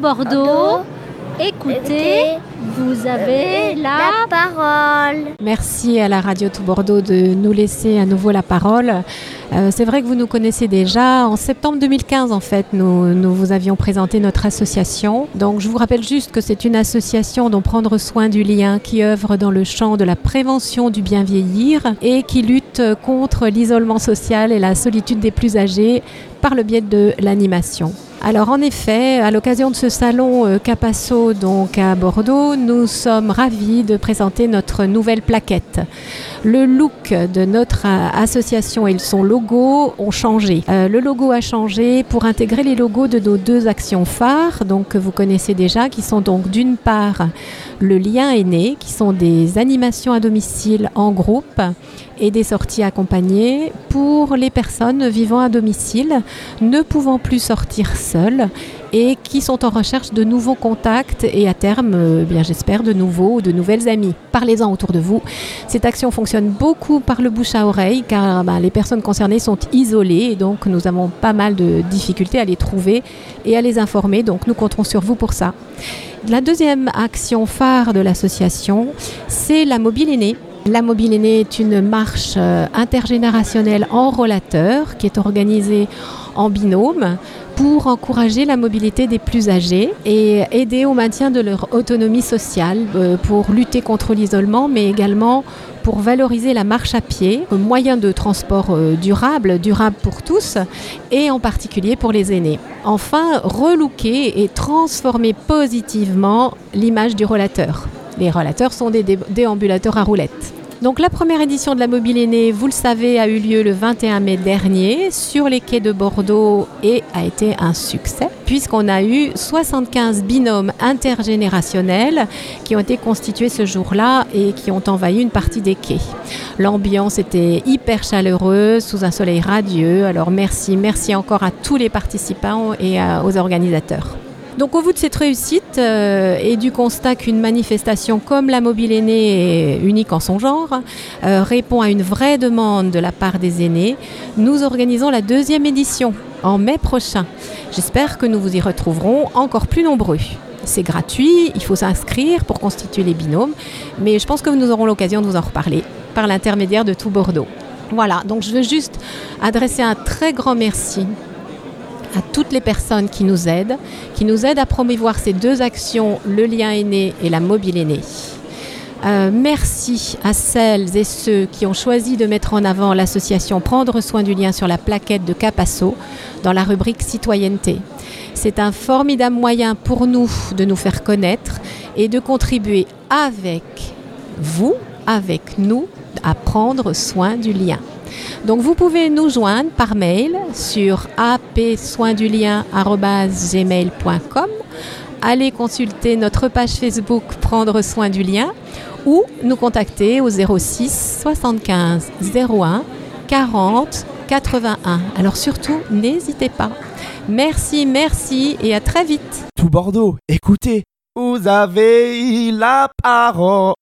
Bordeaux, écoutez, vous avez la... parole. Merci à la radio Tout Bordeaux de nous laisser à nouveau la parole. Euh, c'est vrai que vous nous connaissez déjà. En septembre 2015, en fait, nous, nous vous avions présenté notre association. Donc, je vous rappelle juste que c'est une association dont prendre soin du lien qui œuvre dans le champ de la prévention du bien vieillir et qui lutte contre l'isolement social et la solitude des plus âgés par le biais de l'animation. Alors en effet, à l'occasion de ce salon euh, Capasso donc à Bordeaux, nous sommes ravis de présenter notre nouvelle plaquette. Le look de notre euh, association et son logo ont changé. Euh, le logo a changé pour intégrer les logos de nos deux actions phares, donc que vous connaissez déjà, qui sont donc d'une part le lien aîné, qui sont des animations à domicile en groupe et des sorties accompagnées pour les personnes vivant à domicile, ne pouvant plus sortir seules et qui sont en recherche de nouveaux contacts et à terme, euh, bien j'espère, de nouveaux ou de nouvelles amies. Parlez-en autour de vous. Cette action fonctionne beaucoup par le bouche à oreille car bah, les personnes concernées sont isolées et donc nous avons pas mal de difficultés à les trouver et à les informer. Donc nous compterons sur vous pour ça. La deuxième action phare de l'association, c'est la mobile aînée. La Mobile Aînée est une marche euh, intergénérationnelle en rollateur qui est organisée en binôme pour encourager la mobilité des plus âgés et aider au maintien de leur autonomie sociale, euh, pour lutter contre l'isolement, mais également pour valoriser la marche à pied, moyen de transport euh, durable, durable pour tous, et en particulier pour les aînés. Enfin, relooker et transformer positivement l'image du rollateur. Les rollateurs sont des déambulateurs à roulettes. Donc la première édition de la Mobile Aînée, vous le savez, a eu lieu le 21 mai dernier sur les quais de Bordeaux et a été un succès puisqu'on a eu 75 binômes intergénérationnels qui ont été constitués ce jour-là et qui ont envahi une partie des quais. L'ambiance était hyper chaleureuse sous un soleil radieux. Alors merci, merci encore à tous les participants et aux organisateurs. Donc au bout de cette réussite euh, et du constat qu'une manifestation comme la Mobile Aînée unique en son genre, euh, répond à une vraie demande de la part des aînés, nous organisons la deuxième édition en mai prochain. J'espère que nous vous y retrouverons encore plus nombreux. C'est gratuit, il faut s'inscrire pour constituer les binômes, mais je pense que nous aurons l'occasion de vous en reparler par l'intermédiaire de tout Bordeaux. Voilà, donc je veux juste adresser un très grand merci à toutes les personnes qui nous aident, qui nous aident à promouvoir ces deux actions, le lien aîné et la mobile aînée. Euh, merci à celles et ceux qui ont choisi de mettre en avant l'association Prendre soin du lien sur la plaquette de Capasso dans la rubrique citoyenneté. C'est un formidable moyen pour nous de nous faire connaître et de contribuer avec vous, avec nous, à prendre soin du lien. Donc vous pouvez nous joindre par mail sur apsoindulien.gmail.com Allez consulter notre page Facebook Prendre soin du lien ou nous contacter au 06 75 01 40 81. Alors surtout, n'hésitez pas. Merci, merci et à très vite. Tout Bordeaux, écoutez, vous avez la parole.